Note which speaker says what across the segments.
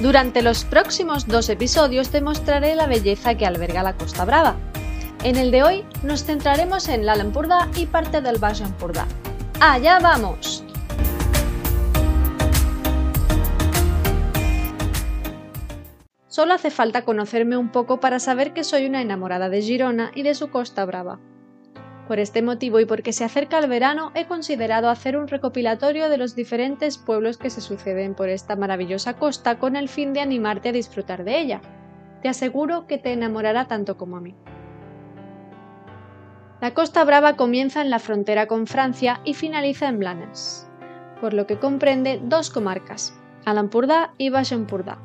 Speaker 1: Durante los próximos dos episodios te mostraré la belleza que alberga la Costa Brava. En el de hoy nos centraremos en la Lampurda y parte del Baix Empordà. ¡Allá vamos! Solo hace falta conocerme un poco para saber que soy una enamorada de Girona y de su Costa Brava. Por este motivo y porque se acerca el verano, he considerado hacer un recopilatorio de los diferentes pueblos que se suceden por esta maravillosa costa con el fin de animarte a disfrutar de ella. Te aseguro que te enamorará tanto como a mí. La Costa Brava comienza en la frontera con Francia y finaliza en Blanes, por lo que comprende dos comarcas, Alampurdá y Baix Empordà.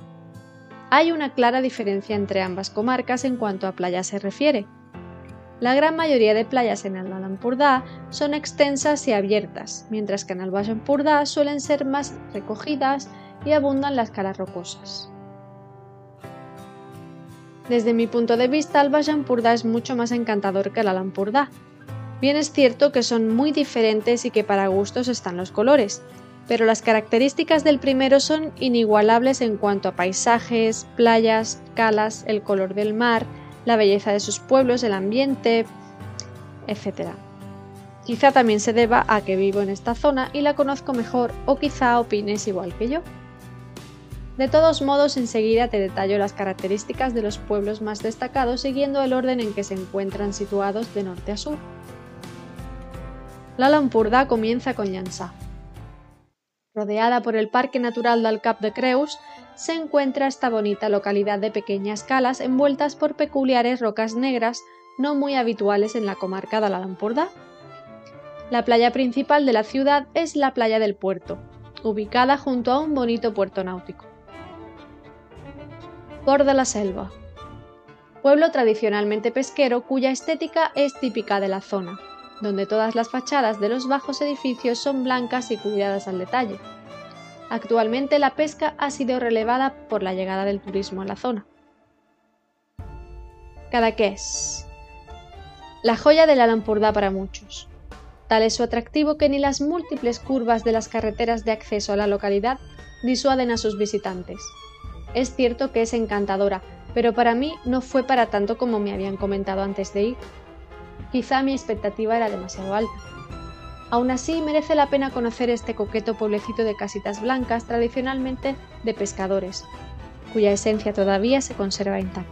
Speaker 1: Hay una clara diferencia entre ambas comarcas en cuanto a playa se refiere, la gran mayoría de playas en Alampurdá son extensas y abiertas, mientras que en Empordà suelen ser más recogidas y abundan las caras rocosas. Desde mi punto de vista, Empordà es mucho más encantador que el Alampurdá. Bien es cierto que son muy diferentes y que para gustos están los colores, pero las características del primero son inigualables en cuanto a paisajes, playas, calas, el color del mar, la belleza de sus pueblos, el ambiente, etc. Quizá también se deba a que vivo en esta zona y la conozco mejor o quizá opines igual que yo. De todos modos, enseguida te detallo las características de los pueblos más destacados siguiendo el orden en que se encuentran situados de norte a sur. La Lampurda comienza con Llançà. Rodeada por el Parque Natural del Cap de Creus, se encuentra esta bonita localidad de pequeñas calas envueltas por peculiares rocas negras no muy habituales en la comarca de la Lampordà. La playa principal de la ciudad es la playa del puerto, ubicada junto a un bonito puerto náutico. Port de la Selva. Pueblo tradicionalmente pesquero cuya estética es típica de la zona, donde todas las fachadas de los bajos edificios son blancas y cuidadas al detalle. Actualmente la pesca ha sido relevada por la llegada del turismo a la zona. Cadaqués. La joya de la Lampurdá para muchos. Tal es su atractivo que ni las múltiples curvas de las carreteras de acceso a la localidad disuaden a sus visitantes. Es cierto que es encantadora, pero para mí no fue para tanto como me habían comentado antes de ir. Quizá mi expectativa era demasiado alta. Aún así, merece la pena conocer este coqueto pueblecito de casitas blancas tradicionalmente de pescadores, cuya esencia todavía se conserva intacta.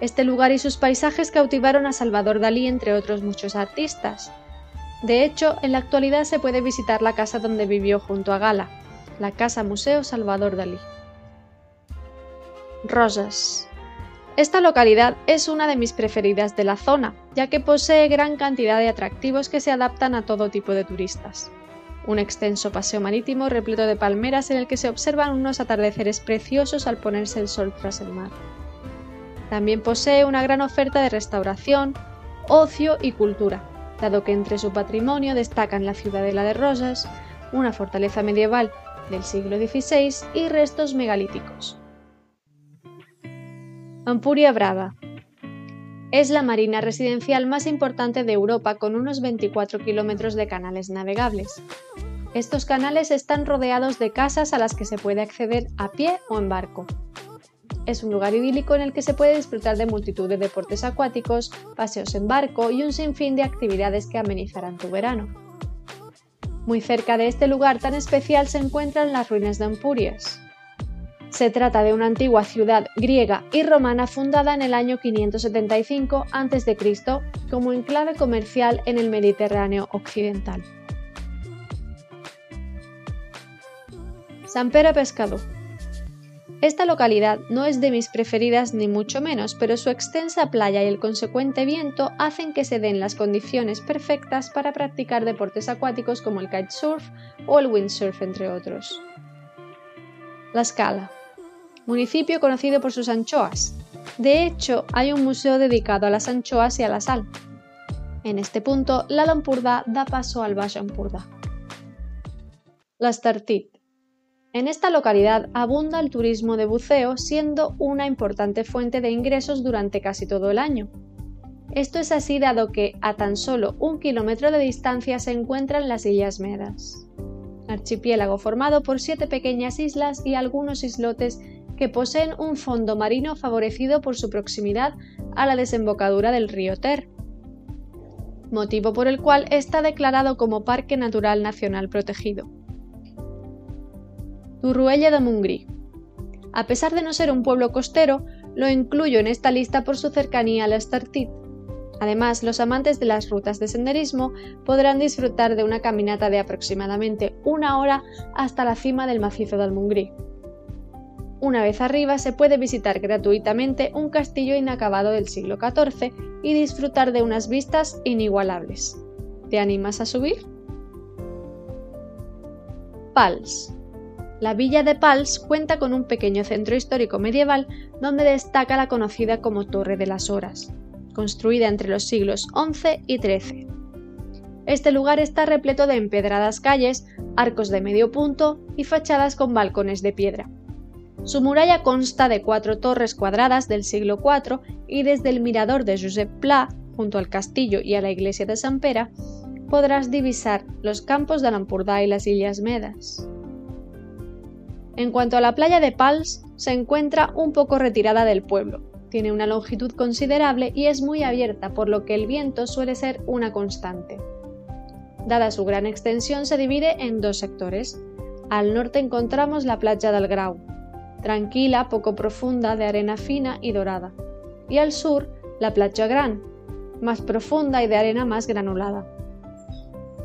Speaker 1: Este lugar y sus paisajes cautivaron a Salvador Dalí entre otros muchos artistas. De hecho, en la actualidad se puede visitar la casa donde vivió junto a Gala, la Casa Museo Salvador Dalí. Rosas. Esta localidad es una de mis preferidas de la zona, ya que posee gran cantidad de atractivos que se adaptan a todo tipo de turistas. Un extenso paseo marítimo repleto de palmeras en el que se observan unos atardeceres preciosos al ponerse el sol tras el mar. También posee una gran oferta de restauración, ocio y cultura, dado que entre su patrimonio destacan la ciudadela de Rosas, una fortaleza medieval del siglo XVI y restos megalíticos. Ampuria Brava. Es la marina residencial más importante de Europa con unos 24 kilómetros de canales navegables. Estos canales están rodeados de casas a las que se puede acceder a pie o en barco. Es un lugar idílico en el que se puede disfrutar de multitud de deportes acuáticos, paseos en barco y un sinfín de actividades que amenizarán tu verano. Muy cerca de este lugar tan especial se encuentran las ruinas de Ampurias, se trata de una antigua ciudad griega y romana fundada en el año 575 a.C. como enclave comercial en el Mediterráneo occidental. San Pere Pescador. Esta localidad no es de mis preferidas ni mucho menos, pero su extensa playa y el consecuente viento hacen que se den las condiciones perfectas para practicar deportes acuáticos como el kitesurf o el windsurf, entre otros. La Scala municipio conocido por sus anchoas. De hecho, hay un museo dedicado a las anchoas y a la sal. En este punto, la Lampurda da paso al Baix Empordà. L'Estartit. En esta localidad abunda el turismo de buceo, siendo una importante fuente de ingresos durante casi todo el año. Esto es así dado que a tan solo un kilómetro de distancia se encuentran las Islas Medas, archipiélago formado por siete pequeñas islas y algunos islotes que poseen un fondo marino favorecido por su proximidad a la desembocadura del río Ter, motivo por el cual está declarado como Parque Natural Nacional Protegido. Turruella de Mungrí. A pesar de no ser un pueblo costero, lo incluyo en esta lista por su cercanía al Estartit, Además, los amantes de las rutas de senderismo podrán disfrutar de una caminata de aproximadamente una hora hasta la cima del macizo del Mungrí. Una vez arriba se puede visitar gratuitamente un castillo inacabado del siglo XIV y disfrutar de unas vistas inigualables. ¿Te animas a subir? Pals. La villa de Pals cuenta con un pequeño centro histórico medieval donde destaca la conocida como Torre de las Horas construida entre los siglos XI y XIII. Este lugar está repleto de empedradas calles, arcos de medio punto y fachadas con balcones de piedra. Su muralla consta de cuatro torres cuadradas del siglo IV y desde el mirador de Josep Pla, junto al castillo y a la iglesia de San Pera, podrás divisar los campos de Lampurdá y las Islas Medas. En cuanto a la playa de Pals, se encuentra un poco retirada del pueblo, tiene una longitud considerable y es muy abierta, por lo que el viento suele ser una constante. Dada su gran extensión, se divide en dos sectores. Al norte encontramos la playa del Grau, tranquila, poco profunda, de arena fina y dorada. Y al sur, la playa Gran, más profunda y de arena más granulada.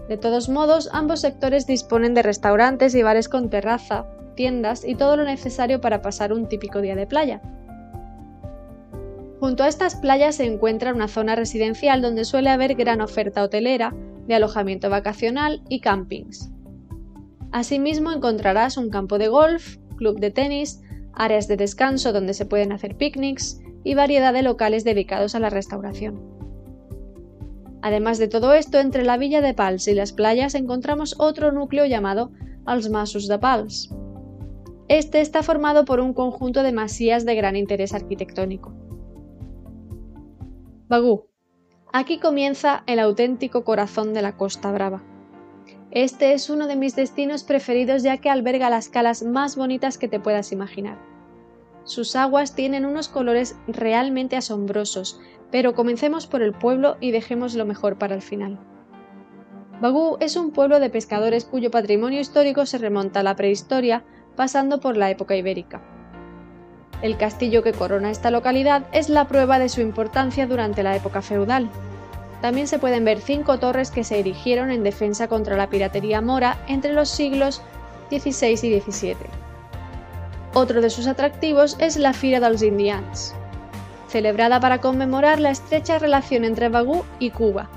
Speaker 1: De todos modos, ambos sectores disponen de restaurantes y bares con terraza, tiendas y todo lo necesario para pasar un típico día de playa. Junto a estas playas se encuentra una zona residencial donde suele haber gran oferta hotelera, de alojamiento vacacional y campings. Asimismo encontrarás un campo de golf, club de tenis, áreas de descanso donde se pueden hacer picnics y variedad de locales dedicados a la restauración. Además de todo esto, entre la villa de Pals y las playas encontramos otro núcleo llamado Els Masos de Pals. Este está formado por un conjunto de masías de gran interés arquitectónico. Bagú. Aquí comienza el auténtico corazón de la Costa Brava. Este es uno de mis destinos preferidos ya que alberga las calas más bonitas que te puedas imaginar. Sus aguas tienen unos colores realmente asombrosos, pero comencemos por el pueblo y dejemos lo mejor para el final. Bagú es un pueblo de pescadores cuyo patrimonio histórico se remonta a la prehistoria, pasando por la época ibérica. El castillo que corona esta localidad es la prueba de su importancia durante la época feudal. También se pueden ver cinco torres que se erigieron en defensa contra la piratería mora entre los siglos XVI y XVII. Otro de sus atractivos es la Fira dels Indians, celebrada para conmemorar la estrecha relación entre Bagú y Cuba,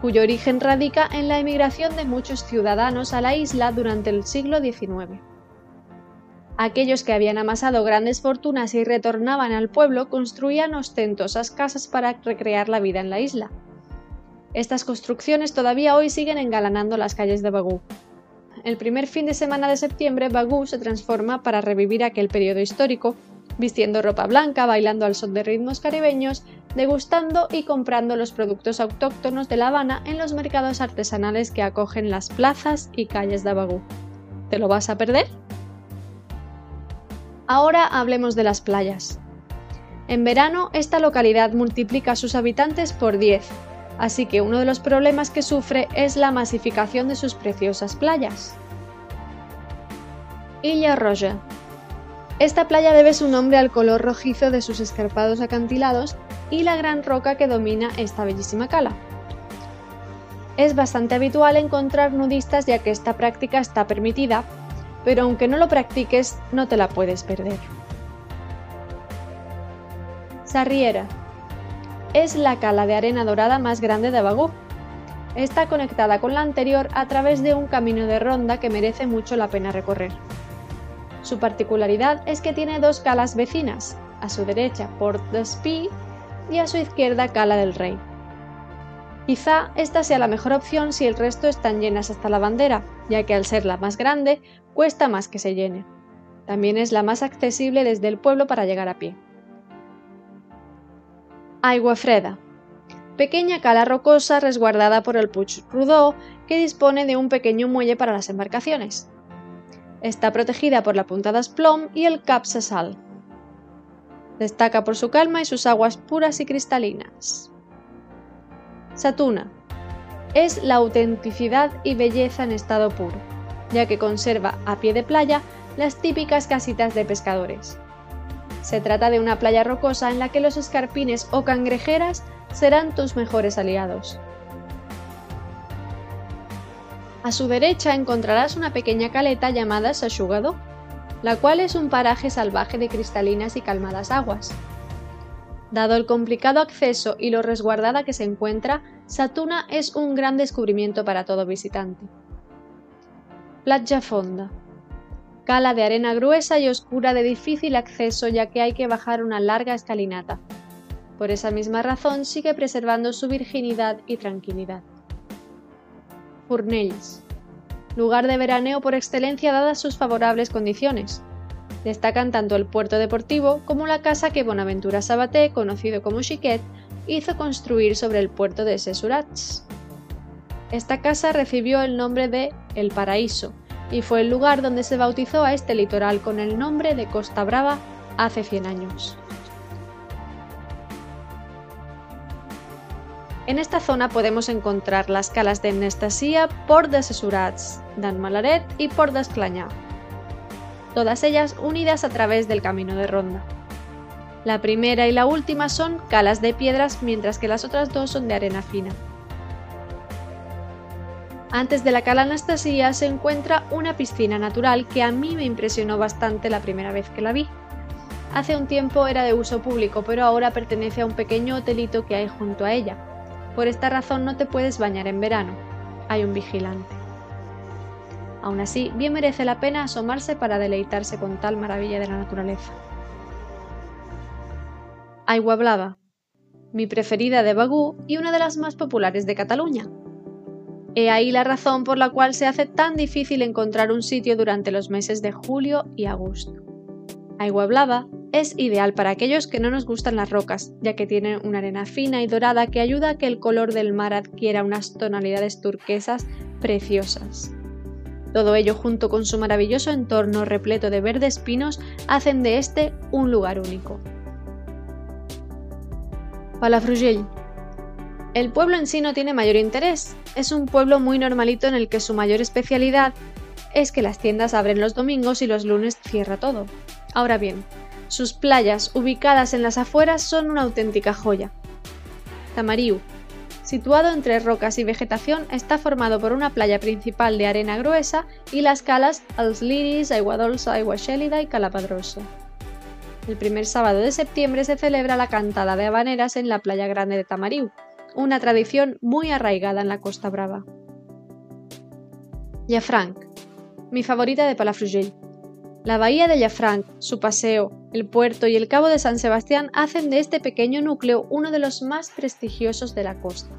Speaker 1: cuyo origen radica en la emigración de muchos ciudadanos a la isla durante el siglo XIX. Aquellos que habían amasado grandes fortunas y retornaban al pueblo construían ostentosas casas para recrear la vida en la isla. Estas construcciones todavía hoy siguen engalanando las calles de Bagú. El primer fin de semana de septiembre, Bagú se transforma para revivir aquel periodo histórico, vistiendo ropa blanca, bailando al son de ritmos caribeños, degustando y comprando los productos autóctonos de La Habana en los mercados artesanales que acogen las plazas y calles de Bagú. ¿Te lo vas a perder? Ahora hablemos de las playas. En verano, esta localidad multiplica a sus habitantes por 10, así que uno de los problemas que sufre es la masificación de sus preciosas playas. Illa Roja. Esta playa debe su nombre al color rojizo de sus escarpados acantilados y la gran roca que domina esta bellísima cala. Es bastante habitual encontrar nudistas ya que esta práctica está permitida, pero aunque no lo practiques, no te la puedes perder. Sarriera. Es la cala de arena dorada más grande de Bagú. Está conectada con la anterior a través de un camino de ronda que merece mucho la pena recorrer. Su particularidad es que tiene dos calas vecinas, a su derecha Port d'Espí y a su izquierda Cala del Rey. Quizá esta sea la mejor opción si el resto están llenas hasta la bandera, ya que al ser la más grande cuesta más que se llene. También es la más accesible desde el pueblo para llegar a pie. Agua Freda. Pequeña cala rocosa resguardada por el Puig Rodó que dispone de un pequeño muelle para las embarcaciones. Está protegida por la puntada Splom y el Cap Sal. Destaca por su calma y sus aguas puras y cristalinas. Satuna. Es la autenticidad y belleza en estado puro, ya que conserva a pie de playa las típicas casitas de pescadores. Se trata de una playa rocosa en la que los escarpines o cangrejeras serán tus mejores aliados. A su derecha encontrarás una pequeña caleta llamada Sashugado, la cual es un paraje salvaje de cristalinas y calmadas aguas, Dado el complicado acceso y lo resguardada que se encuentra, Satuna es un gran descubrimiento para todo visitante. Playa Fonda. Cala de arena gruesa y oscura de difícil acceso ya que hay que bajar una larga escalinata. Por esa misma razón sigue preservando su virginidad y tranquilidad. Furnells. Lugar de veraneo por excelencia dadas sus favorables condiciones, Destacan tanto el puerto deportivo como la casa que Bonaventura Sabaté, conocido como Chiquet, hizo construir sobre el puerto de Sesurats. Esta casa recibió el nombre de El Paraíso y fue el lugar donde se bautizó a este litoral con el nombre de Costa Brava hace 100 años. En esta zona podemos encontrar las calas de Anastasia, Port de Sesurats, Dan Malaret y Port d'Esclanyà todas ellas unidas a través del camino de ronda. La primera y la última son calas de piedras, mientras que las otras dos son de arena fina. Antes de la cala Anastasia se encuentra una piscina natural que a mí me impresionó bastante la primera vez que la vi. Hace un tiempo era de uso público, pero ahora pertenece a un pequeño hotelito que hay junto a ella. Por esta razón no te puedes bañar en verano. Hay un vigilante. Aún así, bien merece la pena asomarse para deleitarse con tal maravilla de la naturaleza. Aigua Blava, mi preferida de Bagú y una de las más populares de Cataluña. He ahí la razón por la cual se hace tan difícil encontrar un sitio durante los meses de julio y agosto. Aigua Blava es ideal para aquellos que no nos gustan las rocas, ya que tiene una arena fina y dorada que ayuda a que el color del mar adquiera unas tonalidades turquesas preciosas. Todo ello junto con su maravilloso entorno repleto de verdes pinos hacen de este un lugar único. Palafrugell. El pueblo en sí no tiene mayor interés, es un pueblo muy normalito en el que su mayor especialidad es que las tiendas abren los domingos y los lunes cierra todo. Ahora bien, sus playas, ubicadas en las afueras, son una auténtica joya. Tamariu, Situado entre rocas y vegetación, está formado por una playa principal de arena gruesa y las calas Els Liris, Aigua Dolça, Aigua Xélida y Calapadrosa. El primer sábado de septiembre se celebra la cantada de habaneras en la playa grande de Tamariu, una tradición muy arraigada en la Costa Brava. Llafranc, mi favorita de Palafrugell. La bahía de Llafranc, su paseo, el puerto y el cabo de San Sebastián hacen de este pequeño núcleo uno de los más prestigiosos de la costa.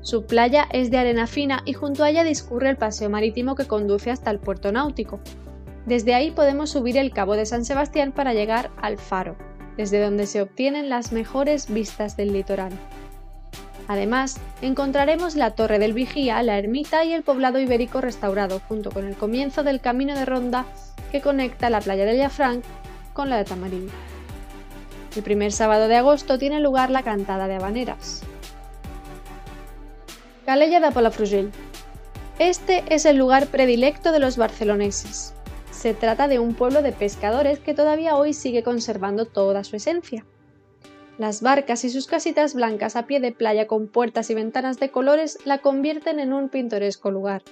Speaker 1: Su playa es de arena fina y junto a ella discurre el paseo marítimo que conduce hasta el puerto náutico. Desde ahí podemos subir el cabo de San Sebastián para llegar al faro, desde donde se obtienen las mejores vistas del litoral. Además, encontraremos la Torre del Vigía, la ermita y el poblado ibérico restaurado, junto con el comienzo del camino de ronda que conecta la playa de Llafranc con la de Tamarindo. El primer sábado de agosto tiene lugar la cantada de habaneras. Calella de Palafrugell. Este es el lugar predilecto de los barceloneses. Se trata de un pueblo de pescadores que todavía hoy sigue conservando toda su esencia. Las barcas y sus casitas blancas a pie de playa con puertas y ventanas de colores la convierten en un pintoresco lugar.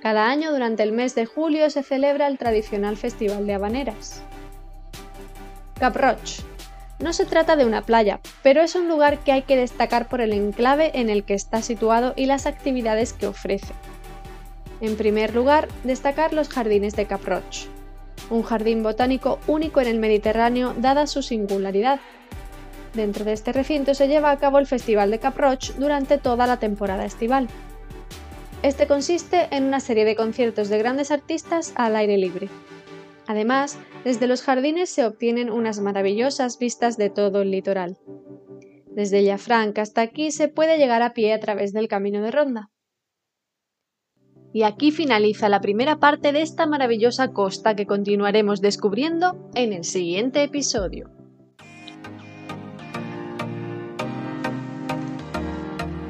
Speaker 1: Cada año durante el mes de julio se celebra el tradicional Festival de Habaneras. Cap Roig. No se trata de una playa, pero es un lugar que hay que destacar por el enclave en el que está situado y las actividades que ofrece. En primer lugar, destacar los jardines de Cap Roig. un jardín botánico único en el Mediterráneo dada su singularidad. Dentro de este recinto se lleva a cabo el Festival de Caproch durante toda la temporada estival. Este consiste en una serie de conciertos de grandes artistas al aire libre. Además, desde los jardines se obtienen unas maravillosas vistas de todo el litoral. Desde Llafranc hasta aquí se puede llegar a pie a través del camino de ronda. Y aquí finaliza la primera parte de esta maravillosa costa que continuaremos descubriendo en el siguiente episodio.